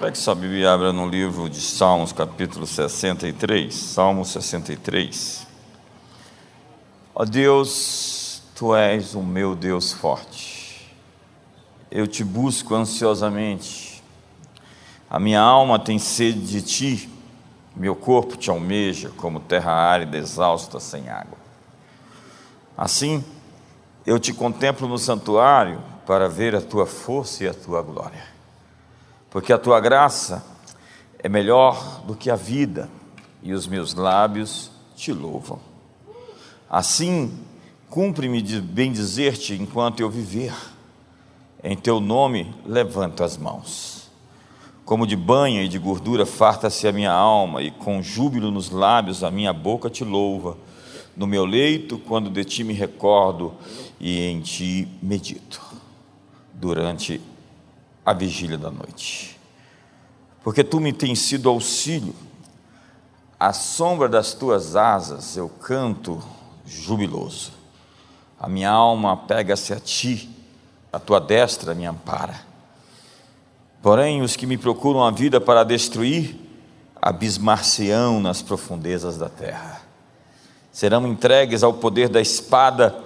Pegue sua Bíblia e abra no livro de Salmos, capítulo 63. Salmo 63. Ó Deus, tu és o meu Deus forte. Eu te busco ansiosamente. A minha alma tem sede de ti. Meu corpo te almeja como terra árida, exausta, sem água. Assim, eu te contemplo no santuário para ver a tua força e a tua glória porque a tua graça é melhor do que a vida, e os meus lábios te louvam. Assim, cumpre-me de bem dizer-te enquanto eu viver. Em teu nome levanto as mãos. Como de banha e de gordura farta-se a minha alma, e com júbilo nos lábios a minha boca te louva. No meu leito, quando de ti me recordo e em ti medito. Durante a vigília da noite. Porque tu me tens sido auxílio, à sombra das tuas asas eu canto jubiloso. A minha alma pega-se a ti, a tua destra me ampara. Porém, os que me procuram a vida para destruir, abismar-se-ão nas profundezas da terra. Serão entregues ao poder da espada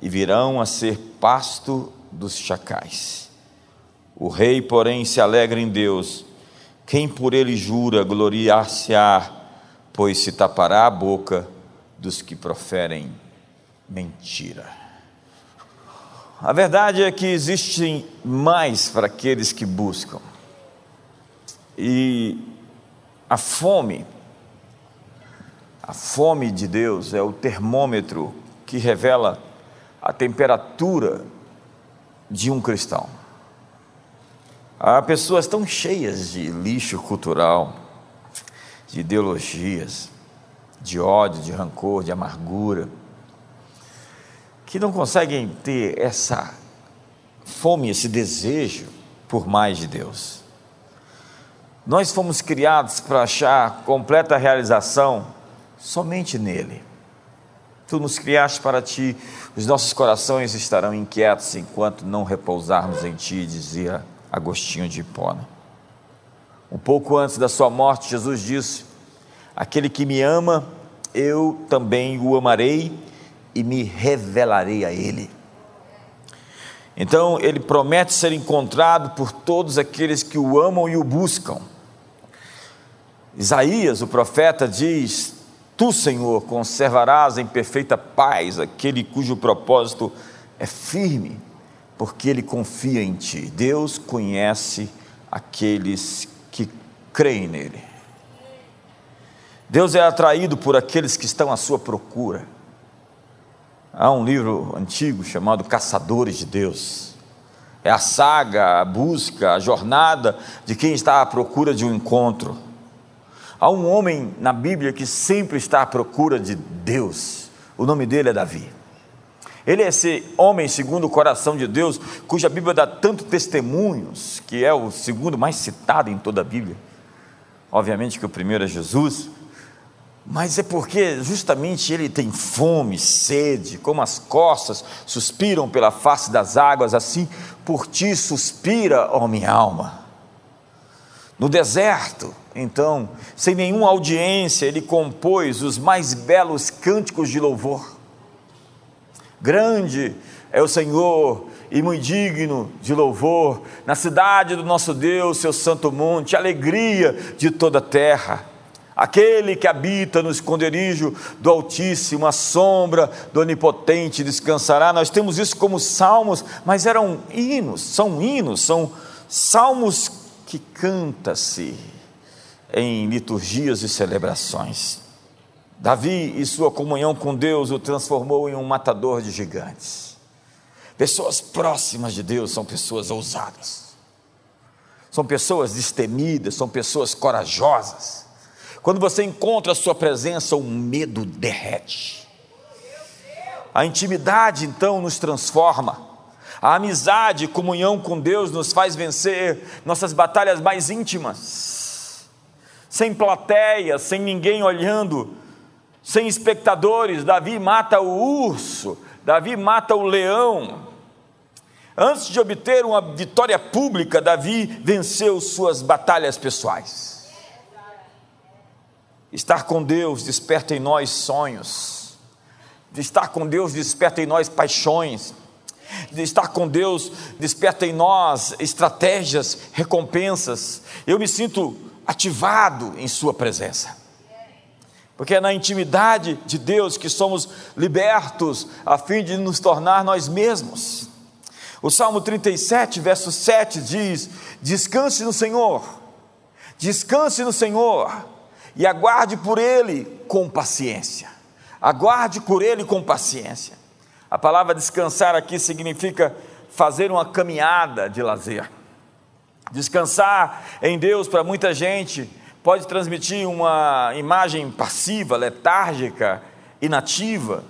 e virão a ser pasto dos chacais. O rei, porém, se alegra em Deus. Quem por ele jura, gloriar-se-á, pois se tapará a boca dos que proferem mentira. A verdade é que existem mais para aqueles que buscam. E a fome, a fome de Deus é o termômetro que revela a temperatura de um cristão. Há pessoas tão cheias de lixo cultural, de ideologias, de ódio, de rancor, de amargura, que não conseguem ter essa fome, esse desejo por mais de Deus. Nós fomos criados para achar completa realização somente nele. Tu nos criaste para ti, os nossos corações estarão inquietos enquanto não repousarmos em ti, dizia Agostinho de Hipona. Um pouco antes da sua morte, Jesus disse: Aquele que me ama, eu também o amarei e me revelarei a ele. Então, ele promete ser encontrado por todos aqueles que o amam e o buscam. Isaías, o profeta, diz: Tu, Senhor, conservarás em perfeita paz aquele cujo propósito é firme porque ele confia em ti. Deus conhece aqueles que creem nele. Deus é atraído por aqueles que estão à sua procura. Há um livro antigo chamado Caçadores de Deus. É a saga, a busca, a jornada de quem está à procura de um encontro. Há um homem na Bíblia que sempre está à procura de Deus. O nome dele é Davi. Ele é esse homem segundo o coração de Deus, cuja Bíblia dá tanto testemunhos, que é o segundo mais citado em toda a Bíblia. Obviamente que o primeiro é Jesus, mas é porque justamente ele tem fome, sede, como as costas suspiram pela face das águas, assim por ti suspira, ó minha alma. No deserto, então, sem nenhuma audiência, ele compôs os mais belos cânticos de louvor. Grande é o Senhor e muito digno de louvor, na cidade do nosso Deus, seu santo monte, alegria de toda a terra. Aquele que habita no esconderijo do Altíssimo, a sombra do Onipotente descansará. Nós temos isso como salmos, mas eram hinos, são hinos, são salmos que canta-se em liturgias e celebrações. Davi e sua comunhão com Deus o transformou em um matador de gigantes. Pessoas próximas de Deus são pessoas ousadas, são pessoas destemidas, são pessoas corajosas. Quando você encontra a sua presença, o medo derrete. A intimidade então nos transforma. A amizade, comunhão com Deus nos faz vencer nossas batalhas mais íntimas. Sem plateia, sem ninguém olhando, sem espectadores. Davi mata o urso, Davi mata o leão. Antes de obter uma vitória pública, Davi venceu suas batalhas pessoais. Estar com Deus desperta em nós sonhos, estar com Deus desperta em nós paixões, de estar com Deus desperta em nós estratégias, recompensas. Eu me sinto ativado em Sua presença. Porque é na intimidade de Deus que somos libertos a fim de nos tornar nós mesmos. O Salmo 37, verso 7 diz: Descanse no Senhor, descanse no Senhor e aguarde por Ele com paciência. Aguarde por Ele com paciência. A palavra descansar aqui significa fazer uma caminhada de lazer. Descansar em Deus para muita gente pode transmitir uma imagem passiva, letárgica, inativa,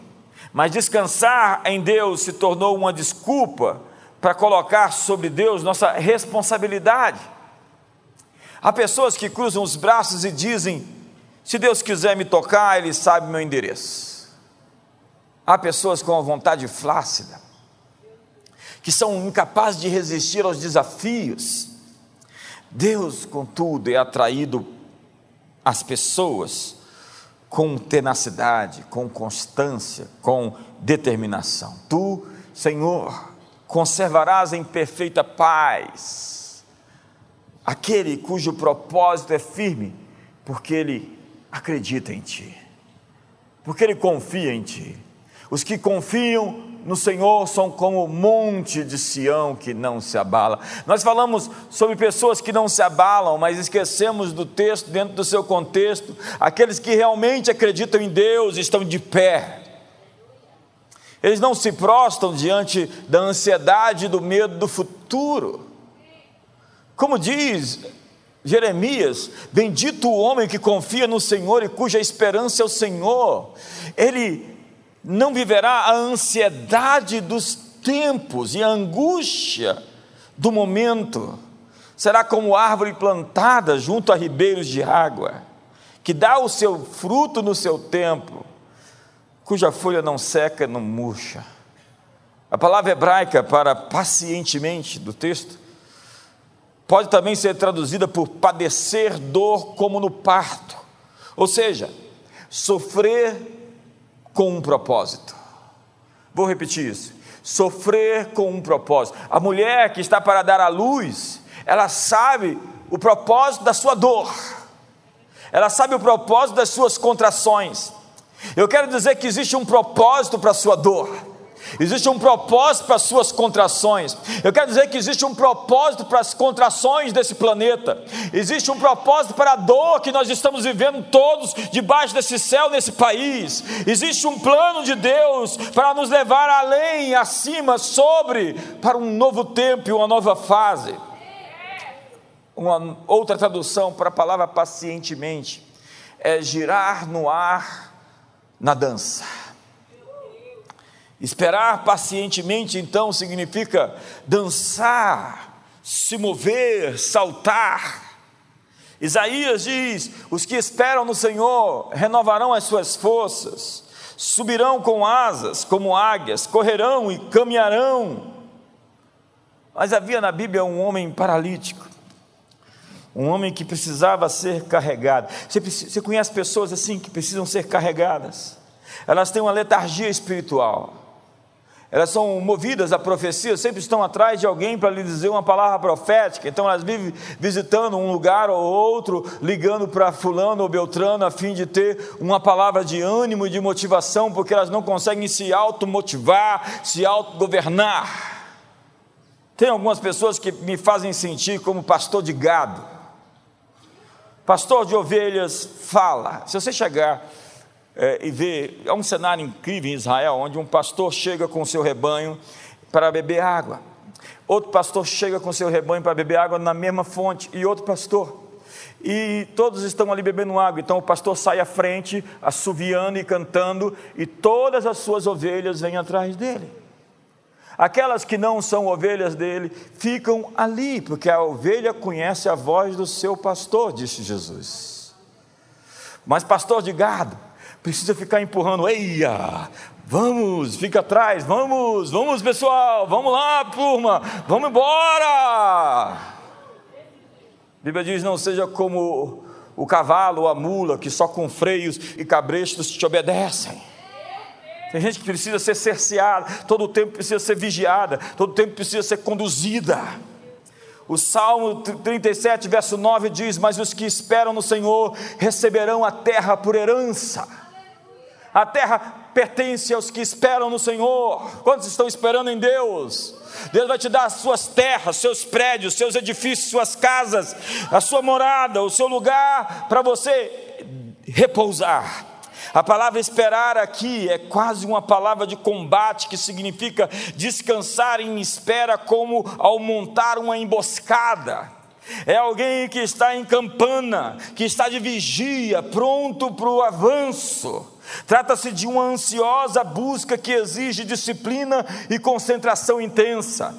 mas descansar em Deus se tornou uma desculpa para colocar sobre Deus nossa responsabilidade. Há pessoas que cruzam os braços e dizem: se Deus quiser me tocar, Ele sabe meu endereço. Há pessoas com a vontade flácida, que são incapazes de resistir aos desafios. Deus, contudo, é atraído as pessoas com tenacidade, com constância, com determinação. Tu, Senhor, conservarás em perfeita paz aquele cujo propósito é firme, porque ele acredita em Ti, porque ele confia em Ti. Os que confiam no Senhor são como o monte de Sião que não se abala. Nós falamos sobre pessoas que não se abalam, mas esquecemos do texto dentro do seu contexto. Aqueles que realmente acreditam em Deus estão de pé. Eles não se prostam diante da ansiedade e do medo do futuro. Como diz Jeremias, bendito o homem que confia no Senhor e cuja esperança é o Senhor. Ele não viverá a ansiedade dos tempos e a angústia do momento. Será como árvore plantada junto a ribeiros de água, que dá o seu fruto no seu tempo, cuja folha não seca, não murcha. A palavra hebraica para pacientemente do texto pode também ser traduzida por padecer dor como no parto, ou seja, sofrer com um propósito. Vou repetir isso. Sofrer com um propósito. A mulher que está para dar à luz, ela sabe o propósito da sua dor, ela sabe o propósito das suas contrações. Eu quero dizer que existe um propósito para a sua dor. Existe um propósito para as suas contrações. Eu quero dizer que existe um propósito para as contrações desse planeta. Existe um propósito para a dor que nós estamos vivendo todos debaixo desse céu, nesse país. Existe um plano de Deus para nos levar além, acima, sobre, para um novo tempo e uma nova fase. Uma outra tradução para a palavra pacientemente é girar no ar na dança. Esperar pacientemente, então, significa dançar, se mover, saltar. Isaías diz: os que esperam no Senhor renovarão as suas forças, subirão com asas como águias, correrão e caminharão. Mas havia na Bíblia um homem paralítico, um homem que precisava ser carregado. Você, você conhece pessoas assim que precisam ser carregadas? Elas têm uma letargia espiritual elas são movidas à profecia, sempre estão atrás de alguém para lhe dizer uma palavra profética, então elas vivem visitando um lugar ou outro, ligando para Fulano ou Beltrano, a fim de ter uma palavra de ânimo e de motivação, porque elas não conseguem se automotivar, se autogovernar. Tem algumas pessoas que me fazem sentir como pastor de gado. Pastor de ovelhas fala. Se você chegar é, e ver, é um cenário incrível em Israel, onde um pastor chega com o seu rebanho para beber água. Outro pastor chega com seu rebanho para beber água na mesma fonte, e outro pastor. E todos estão ali bebendo água, então o pastor sai à frente, assoviando e cantando, e todas as suas ovelhas vêm atrás dele. Aquelas que não são ovelhas dele ficam ali, porque a ovelha conhece a voz do seu pastor, disse Jesus. Mas pastor de gado, precisa ficar empurrando, eia, Vamos, fica atrás, vamos, vamos pessoal, vamos lá, turma, vamos embora. A Bíblia diz: não seja como o cavalo ou a mula que só com freios e cabrestos te obedecem. Tem gente que precisa ser cerceada, todo o tempo precisa ser vigiada, todo o tempo precisa ser conduzida. O Salmo 37, verso 9 diz: Mas os que esperam no Senhor receberão a terra por herança. A terra pertence aos que esperam no Senhor. Quantos estão esperando em Deus? Deus vai te dar as suas terras, seus prédios, seus edifícios, suas casas, a sua morada, o seu lugar para você repousar. A palavra esperar aqui é quase uma palavra de combate que significa descansar em espera, como ao montar uma emboscada. É alguém que está em campana, que está de vigia, pronto para o avanço. Trata-se de uma ansiosa busca que exige disciplina e concentração intensa.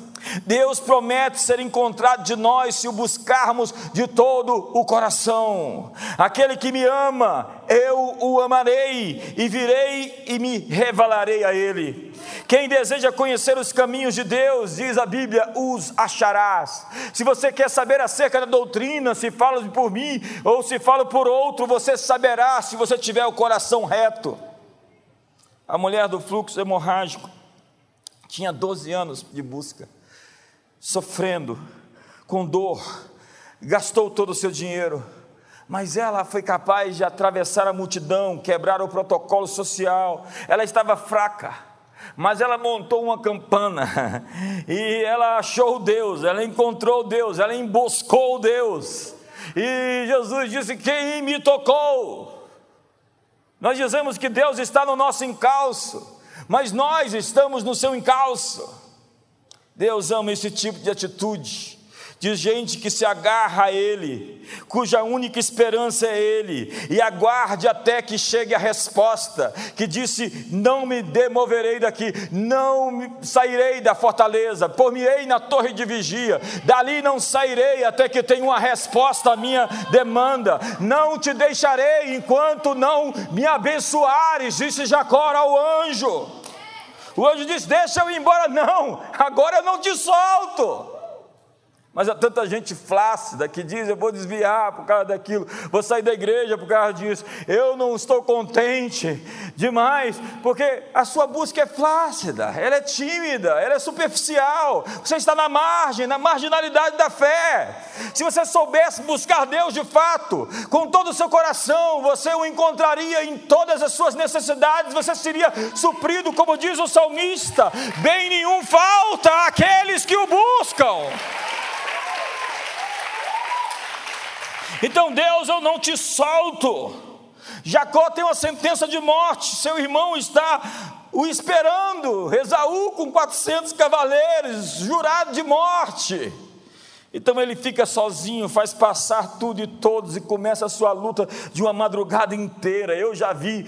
Deus promete ser encontrado de nós se o buscarmos de todo o coração. Aquele que me ama, eu o amarei e virei e me revelarei a ele. Quem deseja conhecer os caminhos de Deus, diz a Bíblia, os acharás. Se você quer saber acerca da doutrina, se fala por mim ou se fala por outro, você saberá se você tiver o coração reto. A mulher do fluxo hemorrágico tinha 12 anos de busca sofrendo, com dor, gastou todo o seu dinheiro, mas ela foi capaz de atravessar a multidão, quebrar o protocolo social, ela estava fraca, mas ela montou uma campana e ela achou Deus, ela encontrou Deus, ela emboscou Deus, e Jesus disse: Quem me tocou? Nós dizemos que Deus está no nosso encalço, mas nós estamos no seu encalço. Deus ama esse tipo de atitude, de gente que se agarra a Ele, cuja única esperança é Ele, e aguarde até que chegue a resposta, que disse: Não me demoverei daqui, não sairei da fortaleza, por-me-ei na torre de vigia, dali não sairei até que tenha uma resposta à minha demanda, não te deixarei enquanto não me abençoares, disse Jacó ao anjo. O anjo disse: Deixa eu ir embora. Não, agora eu não te solto. Mas há tanta gente flácida que diz: Eu vou desviar por causa daquilo, vou sair da igreja por causa disso. Eu não estou contente demais, porque a sua busca é flácida, ela é tímida, ela é superficial. Você está na margem, na marginalidade da fé. Se você soubesse buscar Deus de fato, com todo o seu coração, você o encontraria em todas as suas necessidades, você seria suprido, como diz o salmista: bem nenhum falta àqueles que o buscam. Então, Deus, eu não te solto. Jacó tem uma sentença de morte, seu irmão está o esperando, Esaú com 400 cavaleiros, jurado de morte. Então ele fica sozinho, faz passar tudo e todos e começa a sua luta de uma madrugada inteira. Eu já vi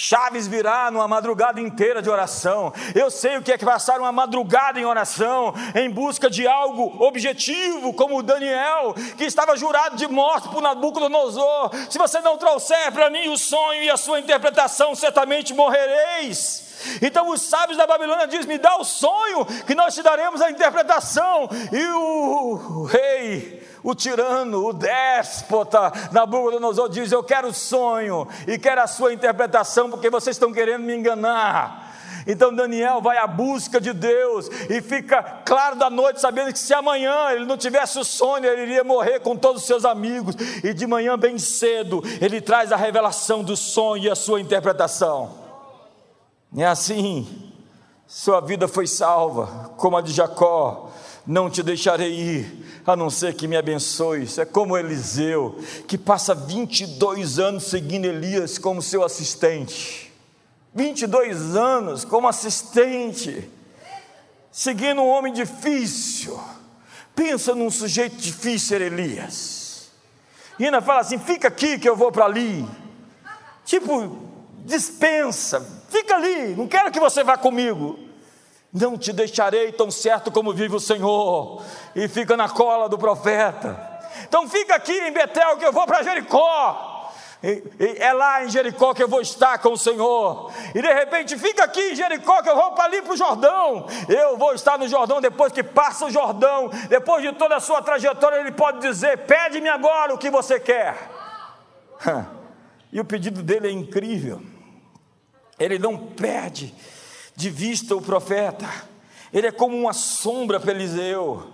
Chaves virá numa madrugada inteira de oração. Eu sei o que é passar uma madrugada em oração, em busca de algo objetivo, como Daniel, que estava jurado de morte por Nabucodonosor. Se você não trouxer para mim o sonho e a sua interpretação, certamente morrereis. Então os sábios da Babilônia dizem: Me dá o sonho, que nós te daremos a interpretação. E o rei o tirano, o déspota, Nabucodonosor diz: Eu quero o sonho e quero a sua interpretação, porque vocês estão querendo me enganar. Então Daniel vai à busca de Deus e fica claro da noite, sabendo que se amanhã ele não tivesse o sonho, ele iria morrer com todos os seus amigos. E de manhã, bem cedo, ele traz a revelação do sonho e a sua interpretação. E é assim, sua vida foi salva, como a de Jacó não te deixarei ir, a não ser que me abençoes. É como Eliseu, que passa 22 anos seguindo Elias como seu assistente. 22 anos como assistente, seguindo um homem difícil. Pensa num sujeito difícil, Elias. E ainda fala assim: fica aqui que eu vou para ali. Tipo, dispensa, fica ali, não quero que você vá comigo. Não te deixarei tão certo como vive o Senhor. E fica na cola do profeta. Então fica aqui em Betel que eu vou para Jericó. É lá em Jericó que eu vou estar com o Senhor. E de repente, fica aqui em Jericó que eu vou para ali para o Jordão. Eu vou estar no Jordão depois que passa o Jordão. Depois de toda a sua trajetória, ele pode dizer: Pede-me agora o que você quer. E o pedido dele é incrível. Ele não perde de vista o profeta. Ele é como uma sombra para Eliseu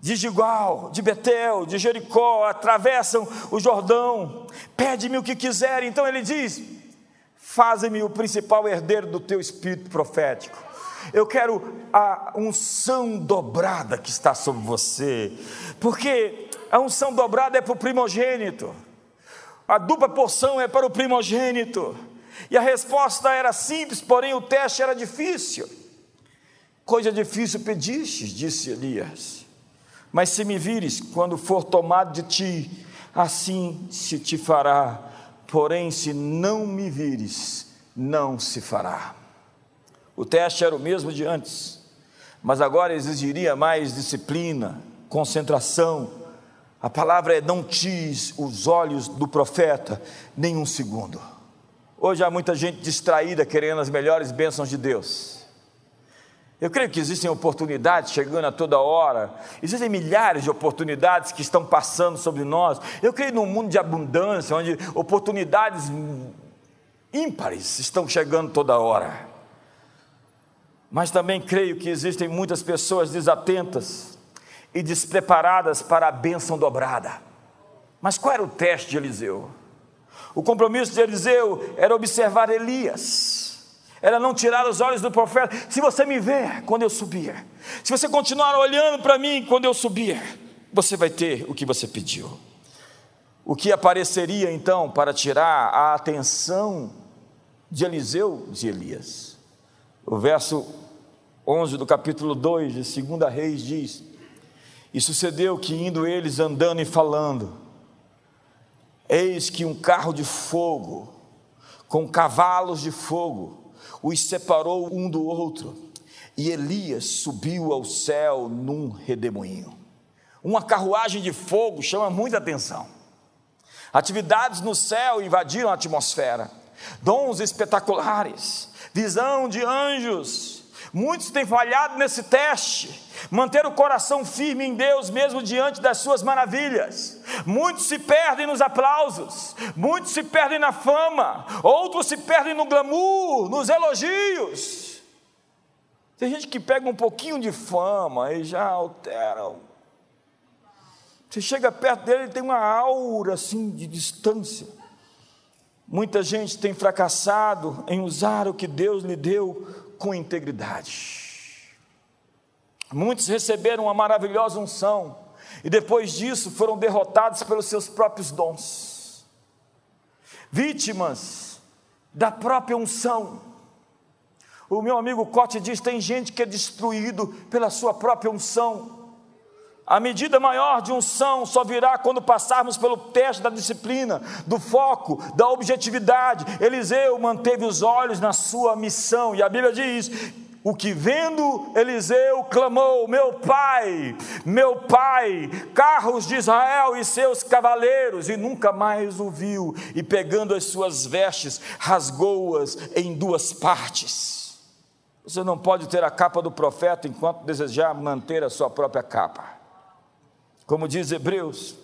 de Gilgal, de Betel, de Jericó, atravessam o Jordão, pede-me o que quiser. Então ele diz: Faze-me o principal herdeiro do teu espírito profético. Eu quero a unção dobrada que está sobre você, porque a unção dobrada é para o primogênito, a dupla porção é para o primogênito. E a resposta era simples, porém o teste era difícil. Coisa difícil pedistes, disse Elias. Mas se me vires, quando for tomado de ti, assim se te fará. Porém, se não me vires, não se fará. O teste era o mesmo de antes, mas agora exigiria mais disciplina, concentração. A palavra é: não tis os olhos do profeta nem um segundo. Hoje há muita gente distraída querendo as melhores bênçãos de Deus. Eu creio que existem oportunidades chegando a toda hora, existem milhares de oportunidades que estão passando sobre nós. Eu creio num mundo de abundância, onde oportunidades ímpares estão chegando toda hora. Mas também creio que existem muitas pessoas desatentas e despreparadas para a bênção dobrada. Mas qual era o teste de Eliseu? O compromisso de Eliseu era observar Elias era não tirar os olhos do profeta. Se você me ver quando eu subir, se você continuar olhando para mim quando eu subir, você vai ter o que você pediu. O que apareceria então para tirar a atenção de Eliseu de Elias? O verso 11 do capítulo 2 de 2 Reis diz: E sucedeu que indo eles andando e falando, eis que um carro de fogo, com cavalos de fogo, os separou um do outro, e Elias subiu ao céu num redemoinho. Uma carruagem de fogo chama muita atenção. Atividades no céu invadiram a atmosfera, dons espetaculares, visão de anjos, Muitos têm falhado nesse teste, manter o coração firme em Deus, mesmo diante das suas maravilhas. Muitos se perdem nos aplausos, muitos se perdem na fama, outros se perdem no glamour, nos elogios. Tem gente que pega um pouquinho de fama e já altera. Você chega perto dele, ele tem uma aura assim de distância. Muita gente tem fracassado em usar o que Deus lhe deu com integridade. Muitos receberam uma maravilhosa unção e depois disso foram derrotados pelos seus próprios dons, vítimas da própria unção. O meu amigo Cote diz: tem gente que é destruído pela sua própria unção. A medida maior de unção só virá quando passarmos pelo teste da disciplina, do foco, da objetividade. Eliseu manteve os olhos na sua missão, e a Bíblia diz: o que vendo Eliseu clamou: Meu pai, meu pai, carros de Israel e seus cavaleiros, e nunca mais o viu, e pegando as suas vestes, rasgou-as em duas partes. Você não pode ter a capa do profeta enquanto desejar manter a sua própria capa. Como diz Hebreus,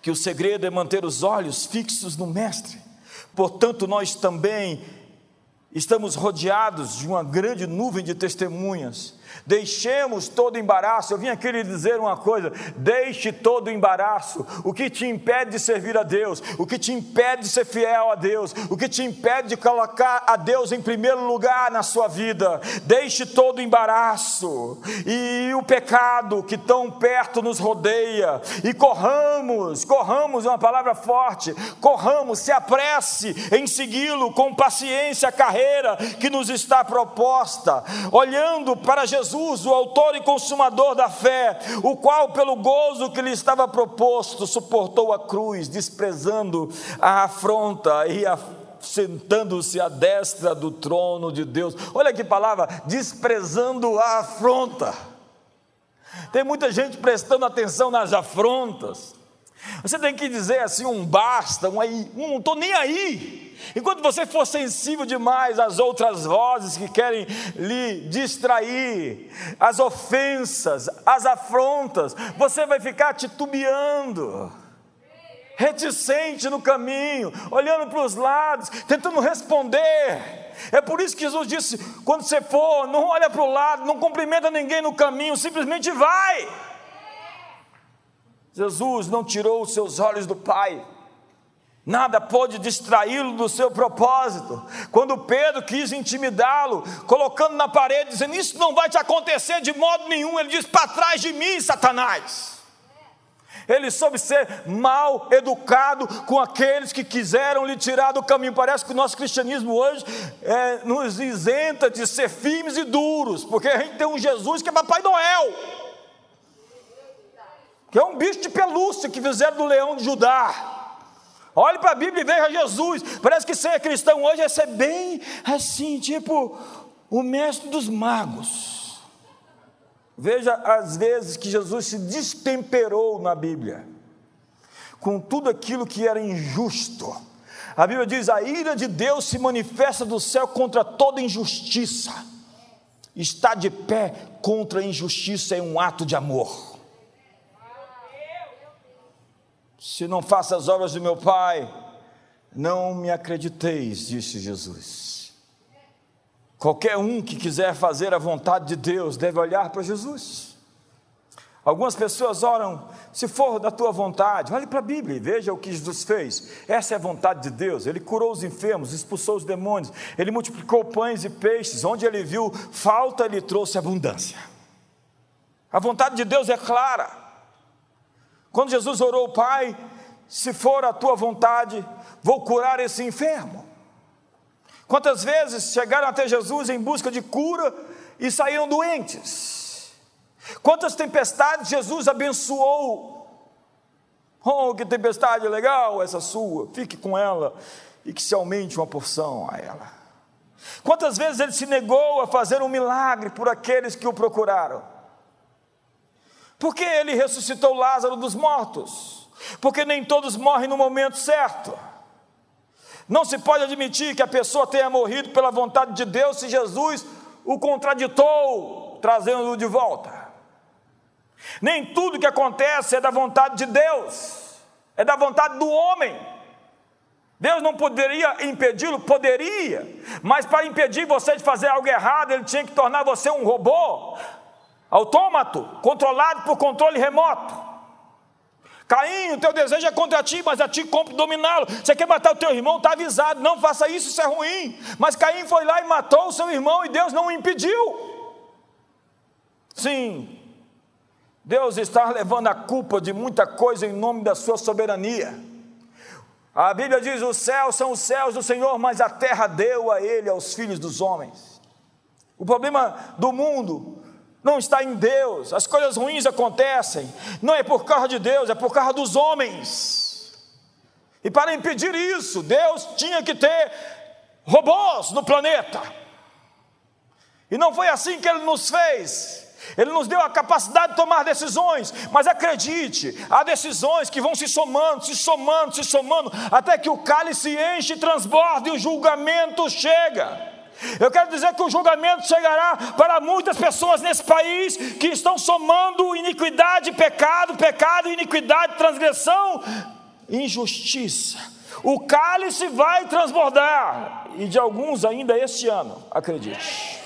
que o segredo é manter os olhos fixos no Mestre. Portanto, nós também estamos rodeados de uma grande nuvem de testemunhas Deixemos todo embaraço. Eu vim aqui lhe dizer uma coisa: deixe todo embaraço. O que te impede de servir a Deus, o que te impede de ser fiel a Deus, o que te impede de colocar a Deus em primeiro lugar na sua vida. Deixe todo embaraço e o pecado que tão perto nos rodeia. E corramos, corramos é uma palavra forte. Corramos, se apresse em segui-lo com paciência a carreira que nos está proposta, olhando para Jesus Jesus, o autor e consumador da fé, o qual, pelo gozo que lhe estava proposto, suportou a cruz, desprezando a afronta e a sentando-se à destra do trono de Deus. Olha que palavra, desprezando a afronta. Tem muita gente prestando atenção nas afrontas, Você tem que dizer assim um basta, um aí, um não estou nem aí. Enquanto você for sensível demais às outras vozes que querem lhe distrair, às ofensas, às afrontas, você vai ficar titubeando, reticente no caminho, olhando para os lados, tentando responder. É por isso que Jesus disse: quando você for, não olha para o lado, não cumprimenta ninguém no caminho, simplesmente vai. Jesus não tirou os seus olhos do Pai. Nada pôde distraí-lo do seu propósito. Quando Pedro quis intimidá-lo, colocando na parede, dizendo: Isso não vai te acontecer de modo nenhum, ele diz: Para trás de mim, Satanás. Ele soube ser mal educado com aqueles que quiseram lhe tirar do caminho. Parece que o nosso cristianismo hoje é, nos isenta de ser firmes e duros, porque a gente tem um Jesus que é Papai Noel que é um bicho de pelúcia que fizeram do leão de Judá. Olhe para a Bíblia e veja Jesus. Parece que ser cristão hoje é ser bem assim, tipo o mestre dos magos. Veja as vezes que Jesus se destemperou na Bíblia, com tudo aquilo que era injusto. A Bíblia diz: a ira de Deus se manifesta do céu contra toda injustiça. Está de pé contra a injustiça é um ato de amor. Se não faço as obras do meu Pai, não me acrediteis, disse Jesus. Qualquer um que quiser fazer a vontade de Deus deve olhar para Jesus. Algumas pessoas oram, se for da tua vontade, olhe para a Bíblia e veja o que Jesus fez. Essa é a vontade de Deus. Ele curou os enfermos, expulsou os demônios, ele multiplicou pães e peixes. Onde ele viu falta, ele trouxe abundância. A vontade de Deus é clara. Quando Jesus orou, Pai, se for a tua vontade, vou curar esse enfermo. Quantas vezes chegaram até Jesus em busca de cura e saíram doentes? Quantas tempestades Jesus abençoou? Oh, que tempestade legal essa sua, fique com ela e que se aumente uma porção a ela. Quantas vezes ele se negou a fazer um milagre por aqueles que o procuraram? Por que ele ressuscitou Lázaro dos mortos? Porque nem todos morrem no momento certo. Não se pode admitir que a pessoa tenha morrido pela vontade de Deus se Jesus o contraditou, trazendo-o de volta. Nem tudo que acontece é da vontade de Deus, é da vontade do homem. Deus não poderia impedi-lo? Poderia, mas para impedir você de fazer algo errado, ele tinha que tornar você um robô, autômato, controlado por controle remoto. Caim, o teu desejo é contra ti, mas a ti compre dominá-lo. Você quer matar o teu irmão, está avisado, não faça isso, isso é ruim. Mas Caim foi lá e matou o seu irmão e Deus não o impediu. Sim, Deus está levando a culpa de muita coisa em nome da sua soberania. A Bíblia diz: os céus são os céus do Senhor, mas a terra deu a ele, aos filhos dos homens. O problema do mundo não está em Deus, as coisas ruins acontecem, não é por causa de Deus, é por causa dos homens. E para impedir isso, Deus tinha que ter robôs no planeta. E não foi assim que Ele nos fez. Ele nos deu a capacidade de tomar decisões, mas acredite, há decisões que vão se somando, se somando, se somando, até que o cálice enche, transborda e o julgamento chega. Eu quero dizer que o julgamento chegará para muitas pessoas nesse país que estão somando iniquidade, pecado, pecado, iniquidade, transgressão, injustiça. O cálice vai transbordar, e de alguns ainda este ano, acredite.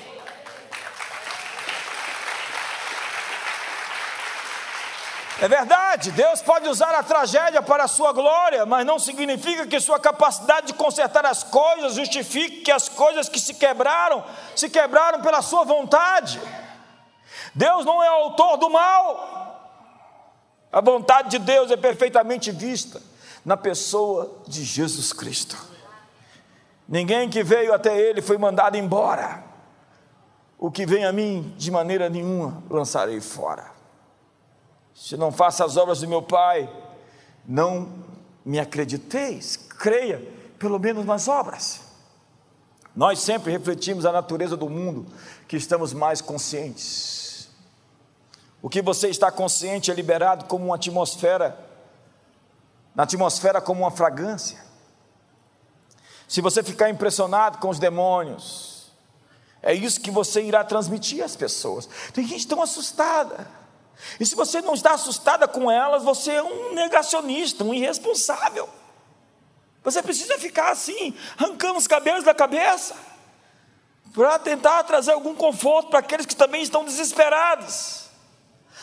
É verdade, Deus pode usar a tragédia para a sua glória, mas não significa que sua capacidade de consertar as coisas justifique que as coisas que se quebraram, se quebraram pela sua vontade. Deus não é autor do mal. A vontade de Deus é perfeitamente vista na pessoa de Jesus Cristo. Ninguém que veio até Ele foi mandado embora. O que vem a mim, de maneira nenhuma, lançarei fora. Se não faço as obras do meu Pai, não me acrediteis, creia pelo menos nas obras. Nós sempre refletimos a natureza do mundo que estamos mais conscientes. O que você está consciente é liberado como uma atmosfera na atmosfera como uma fragrância. Se você ficar impressionado com os demônios, é isso que você irá transmitir às pessoas. Tem gente tão assustada. E se você não está assustada com elas, você é um negacionista, um irresponsável. Você precisa ficar assim, arrancando os cabelos da cabeça, para tentar trazer algum conforto para aqueles que também estão desesperados.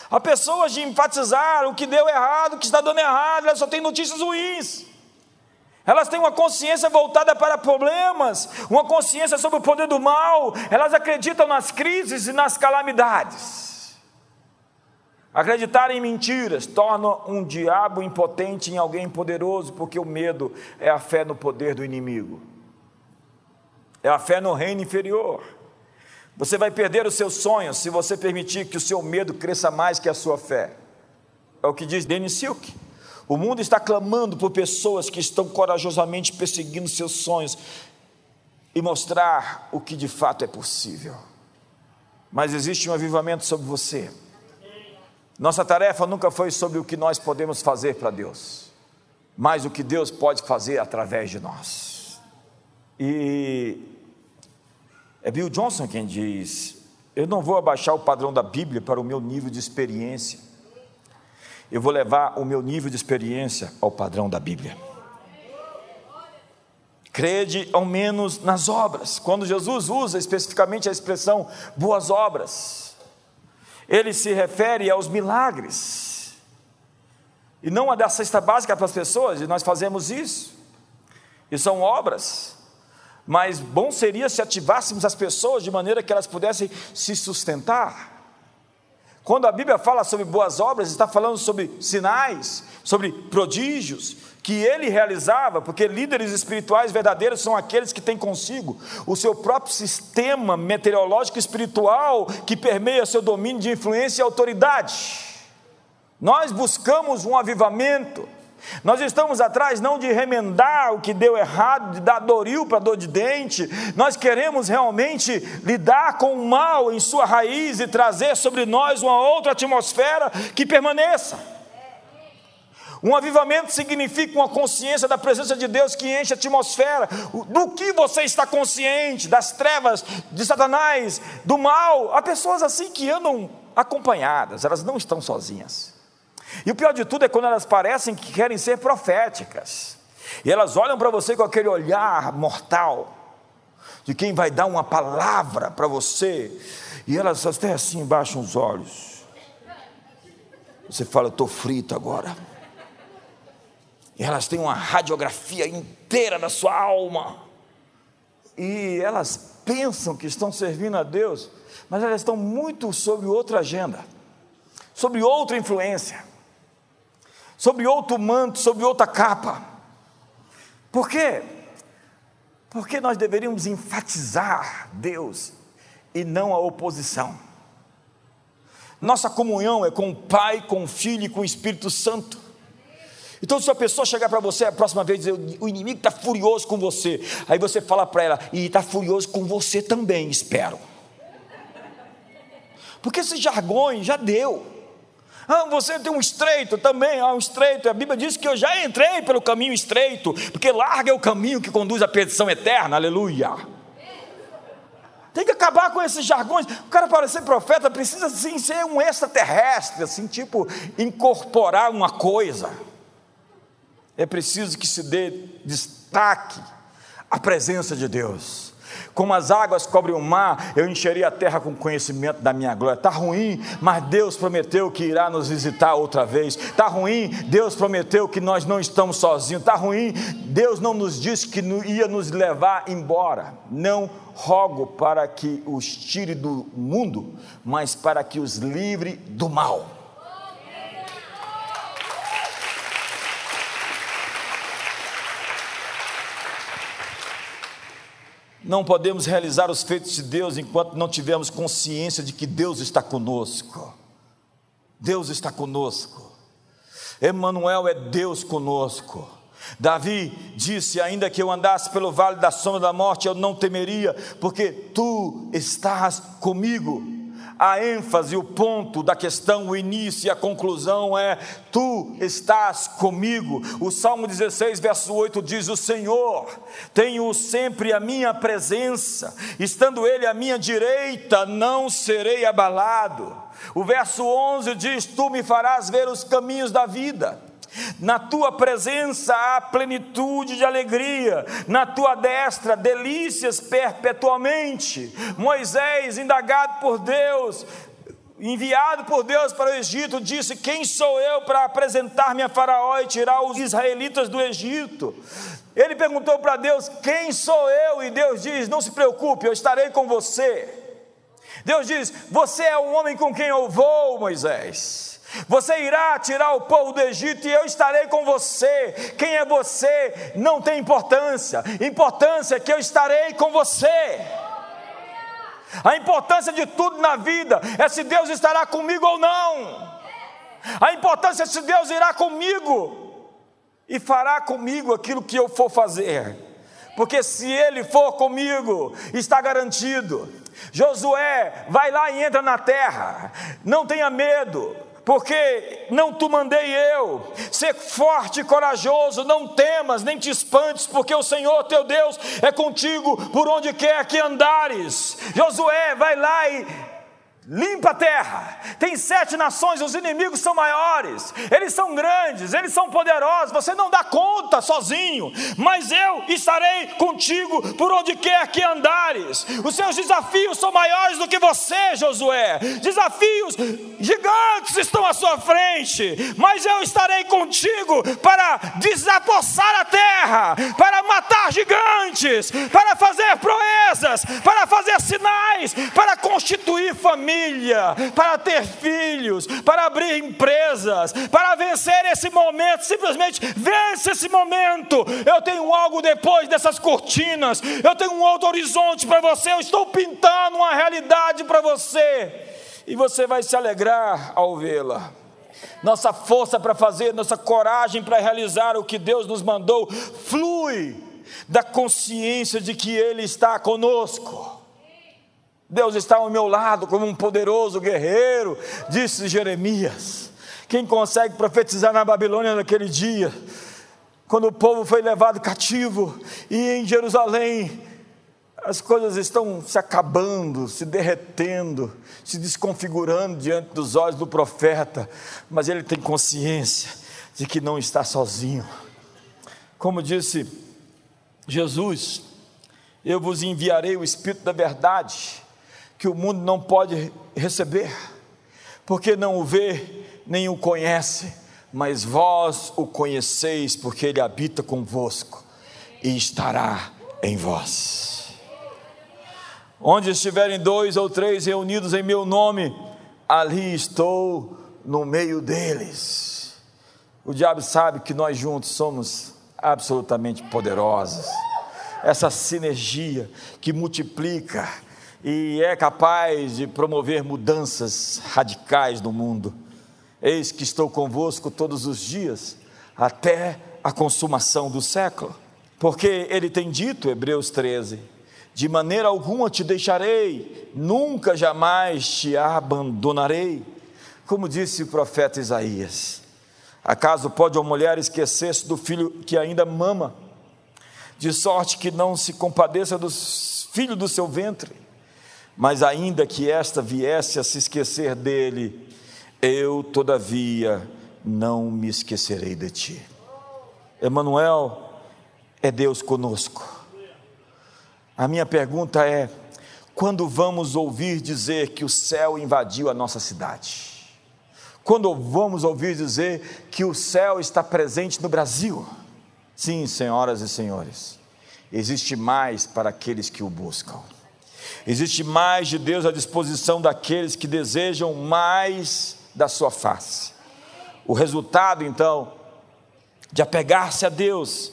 Há pessoas de enfatizar o que deu errado, o que está dando errado, elas só têm notícias ruins. Elas têm uma consciência voltada para problemas, uma consciência sobre o poder do mal, elas acreditam nas crises e nas calamidades. Acreditar em mentiras torna um diabo impotente em alguém poderoso, porque o medo é a fé no poder do inimigo, é a fé no reino inferior. Você vai perder os seus sonhos se você permitir que o seu medo cresça mais que a sua fé. É o que diz Denis Silk. O mundo está clamando por pessoas que estão corajosamente perseguindo seus sonhos e mostrar o que de fato é possível. Mas existe um avivamento sobre você nossa tarefa nunca foi sobre o que nós podemos fazer para Deus, mas o que Deus pode fazer através de nós. E é Bill Johnson quem diz: Eu não vou abaixar o padrão da Bíblia para o meu nível de experiência, eu vou levar o meu nível de experiência ao padrão da Bíblia. Crede ao menos nas obras. Quando Jesus usa especificamente a expressão boas obras, ele se refere aos milagres. E não a da cesta básica para as pessoas, e nós fazemos isso. E são obras. Mas bom seria se ativássemos as pessoas de maneira que elas pudessem se sustentar. Quando a Bíblia fala sobre boas obras, está falando sobre sinais, sobre prodígios, que ele realizava, porque líderes espirituais verdadeiros são aqueles que têm consigo o seu próprio sistema meteorológico espiritual que permeia seu domínio de influência e autoridade. Nós buscamos um avivamento, nós estamos atrás não de remendar o que deu errado, de dar doril para dor de dente, nós queremos realmente lidar com o mal em sua raiz e trazer sobre nós uma outra atmosfera que permaneça. Um avivamento significa uma consciência da presença de Deus que enche a atmosfera. Do que você está consciente? Das trevas, de Satanás, do mal. Há pessoas assim que andam acompanhadas, elas não estão sozinhas. E o pior de tudo é quando elas parecem que querem ser proféticas. E elas olham para você com aquele olhar mortal, de quem vai dar uma palavra para você. E elas até assim baixam os olhos. Você fala, eu estou frito agora. E elas têm uma radiografia inteira da sua alma. E elas pensam que estão servindo a Deus, mas elas estão muito sobre outra agenda, sobre outra influência, sobre outro manto, sobre outra capa. Por quê? Porque nós deveríamos enfatizar Deus e não a oposição. Nossa comunhão é com o Pai, com o Filho e com o Espírito Santo. Então, se a pessoa chegar para você a próxima vez e dizer, o inimigo está furioso com você, aí você fala para ela, e está furioso com você também, espero. Porque esses jargões já deu. Ah, você tem um estreito também, ah, um estreito. A Bíblia diz que eu já entrei pelo caminho estreito, porque larga é o caminho que conduz à perdição eterna, aleluia. Tem que acabar com esses jargões. O cara, para ser profeta, precisa sim ser um extraterrestre, assim, tipo, incorporar uma coisa é preciso que se dê destaque à presença de Deus. Como as águas cobrem o mar, eu encherei a terra com conhecimento da minha glória. Está ruim, mas Deus prometeu que irá nos visitar outra vez. Está ruim, Deus prometeu que nós não estamos sozinhos. Está ruim, Deus não nos disse que ia nos levar embora. Não rogo para que os tire do mundo, mas para que os livre do mal. Não podemos realizar os feitos de Deus enquanto não tivermos consciência de que Deus está conosco. Deus está conosco. Emmanuel é Deus conosco. Davi disse: Ainda que eu andasse pelo vale da sombra da morte, eu não temeria, porque tu estás comigo. A ênfase, o ponto da questão, o início e a conclusão é: Tu estás comigo. O Salmo 16, verso 8 diz: O Senhor, tenho sempre a minha presença, estando Ele à minha direita, não serei abalado. O verso 11 diz: Tu me farás ver os caminhos da vida. Na tua presença há plenitude de alegria, na tua destra delícias perpetuamente. Moisés, indagado por Deus, enviado por Deus para o Egito, disse: Quem sou eu para apresentar-me a Faraó e tirar os israelitas do Egito? Ele perguntou para Deus: Quem sou eu? E Deus diz: Não se preocupe, eu estarei com você. Deus diz: Você é o homem com quem eu vou, Moisés. Você irá tirar o povo do Egito e eu estarei com você. Quem é você não tem importância. Importância é que eu estarei com você. A importância de tudo na vida é se Deus estará comigo ou não. A importância é se Deus irá comigo e fará comigo aquilo que eu for fazer. Porque se Ele for comigo, está garantido. Josué, vai lá e entra na terra. Não tenha medo porque não te mandei eu. Ser forte e corajoso, não temas, nem te espantes, porque o Senhor teu Deus é contigo por onde quer que andares. Josué, vai lá e limpa a terra. Tem sete nações, os inimigos são maiores, eles são grandes, eles são poderosos. Você não dá conta sozinho, mas eu estarei contigo por onde quer que andares. Os seus desafios são maiores do que você, Josué. Desafios gigantes estão à sua frente, mas eu estarei contigo para desapossar a terra, para matar gigantes, para fazer proezas, para fazer sinais, para constituir família família, para ter filhos, para abrir empresas, para vencer esse momento, simplesmente vence esse momento. Eu tenho algo depois dessas cortinas, eu tenho um outro horizonte para você, eu estou pintando uma realidade para você, e você vai se alegrar ao vê-la. Nossa força para fazer, nossa coragem para realizar o que Deus nos mandou, flui da consciência de que Ele está conosco. Deus está ao meu lado como um poderoso guerreiro, disse Jeremias. Quem consegue profetizar na Babilônia naquele dia, quando o povo foi levado cativo e em Jerusalém as coisas estão se acabando, se derretendo, se desconfigurando diante dos olhos do profeta, mas ele tem consciência de que não está sozinho. Como disse Jesus, eu vos enviarei o Espírito da Verdade, que o mundo não pode receber, porque não o vê nem o conhece, mas vós o conheceis, porque ele habita convosco e estará em vós. Onde estiverem dois ou três reunidos em meu nome, ali estou no meio deles. O diabo sabe que nós juntos somos absolutamente poderosos. Essa sinergia que multiplica, e é capaz de promover mudanças radicais no mundo. Eis que estou convosco todos os dias, até a consumação do século. Porque ele tem dito, Hebreus 13: De maneira alguma te deixarei, nunca jamais te abandonarei. Como disse o profeta Isaías: Acaso pode uma mulher esquecer-se do filho que ainda mama, de sorte que não se compadeça dos filhos do seu ventre? Mas ainda que esta viesse a se esquecer dele, eu, todavia, não me esquecerei de ti. Emanuel é Deus conosco. A minha pergunta é: quando vamos ouvir dizer que o céu invadiu a nossa cidade? Quando vamos ouvir dizer que o céu está presente no Brasil? Sim, senhoras e senhores, existe mais para aqueles que o buscam. Existe mais de Deus à disposição daqueles que desejam mais da sua face. O resultado, então, de apegar-se a Deus,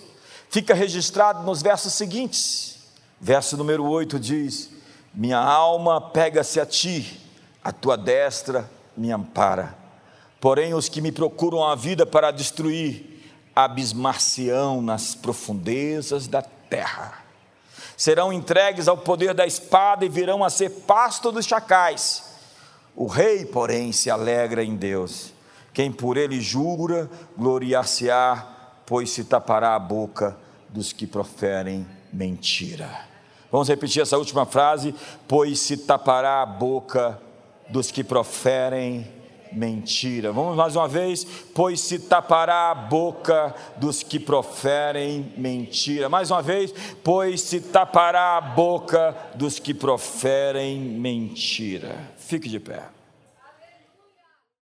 fica registrado nos versos seguintes. Verso número 8 diz: Minha alma pega-se a ti, a tua destra me ampara. Porém, os que me procuram a vida para destruir, abismar-se-ão nas profundezas da terra serão entregues ao poder da espada e virão a ser pasto dos chacais. O rei, porém, se alegra em Deus. Quem por ele jura, gloriar-se-á, pois se tapará a boca dos que proferem mentira. Vamos repetir essa última frase: pois se tapará a boca dos que proferem mentira. Vamos mais uma vez, pois se tapará a boca dos que proferem mentira. Mais uma vez, pois se tapará a boca dos que proferem mentira. Fique de pé.